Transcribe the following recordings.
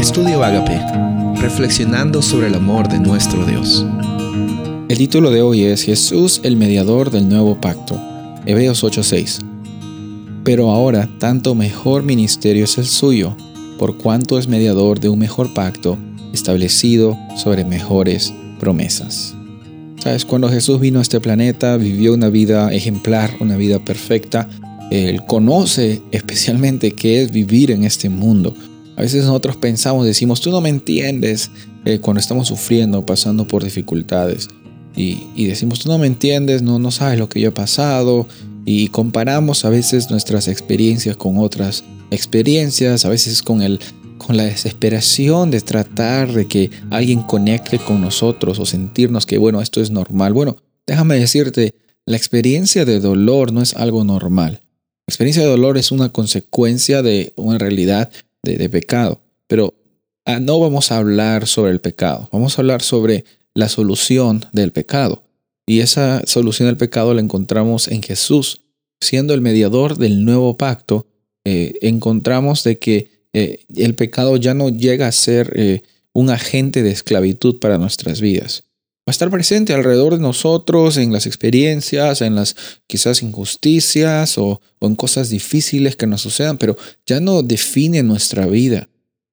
Estudio Agape, reflexionando sobre el amor de nuestro Dios. El título de hoy es Jesús el mediador del nuevo pacto. Hebreos 8:6. Pero ahora tanto mejor ministerio es el suyo, por cuanto es mediador de un mejor pacto establecido sobre mejores promesas. Sabes, cuando Jesús vino a este planeta, vivió una vida ejemplar, una vida perfecta. Él conoce especialmente qué es vivir en este mundo. A veces nosotros pensamos, decimos, tú no me entiendes eh, cuando estamos sufriendo, pasando por dificultades. Y, decimos, tú no me entiendes, no, no sabes lo que yo he pasado. Y comparamos a veces nuestras experiencias con otras experiencias, a veces con, el, con la desesperación de tratar de que alguien conecte con nosotros o sentirnos que, bueno, esto es normal. Bueno, déjame decirte, la experiencia de dolor no es algo normal. La experiencia de dolor es una consecuencia de una realidad de, pecado. Pero ah, no vamos a hablar sobre el pecado, vamos a hablar sobre la solución del pecado. Y esa solución del pecado la encontramos en Jesús. Siendo el mediador del nuevo pacto, eh, encontramos de que eh, el pecado ya no llega a ser eh, un agente de esclavitud para nuestras vidas. A estar presente alrededor de nosotros en las experiencias, en las quizás injusticias o, en cosas difíciles que nos sucedan, pero ya no define nuestra vida.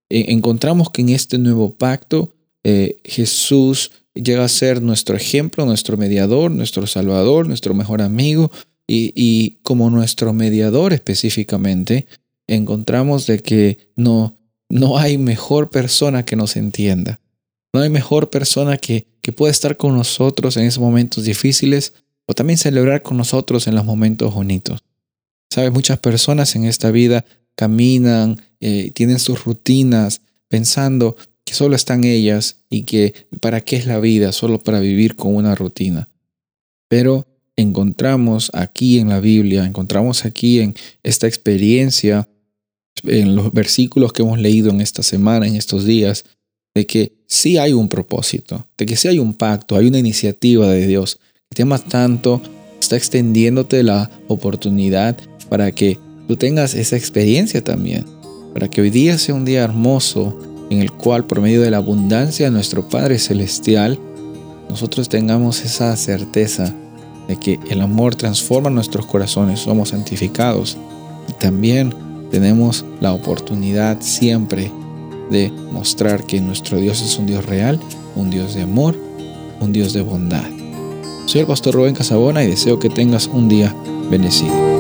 E, encontramos que en este nuevo pacto eh, Jesús llega a ser nuestro ejemplo, nuestro mediador, nuestro salvador, nuestro mejor amigo y, y como nuestro mediador específicamente, encontramos de que no, no hay mejor persona que nos entienda. No hay mejor persona que, que pueda estar con nosotros en esos momentos difíciles o también celebrar con nosotros en los momentos bonitos. Sabes, muchas personas en esta vida caminan, eh, tienen sus rutinas, pensando que solo están ellas y que para qué es la vida, solo para vivir con una rutina. Pero encontramos aquí en la Biblia, encontramos aquí en esta experiencia, en los versículos que hemos leído en esta semana, en estos días, de que sí hay un propósito, de que sí hay un pacto, hay una iniciativa de Dios que te ama tanto, está extendiéndote la oportunidad para que tú tengas esa experiencia también, para que hoy día sea un día hermoso en el cual por medio de la abundancia de nuestro Padre Celestial, nosotros tengamos esa certeza de que el amor transforma nuestros corazones, somos santificados. Y también tenemos la oportunidad siempre de mostrar que nuestro Dios es un Dios real, un Dios de amor, un Dios de bondad. Soy el pastor Rubén Casabona y deseo que tengas un día bendecido.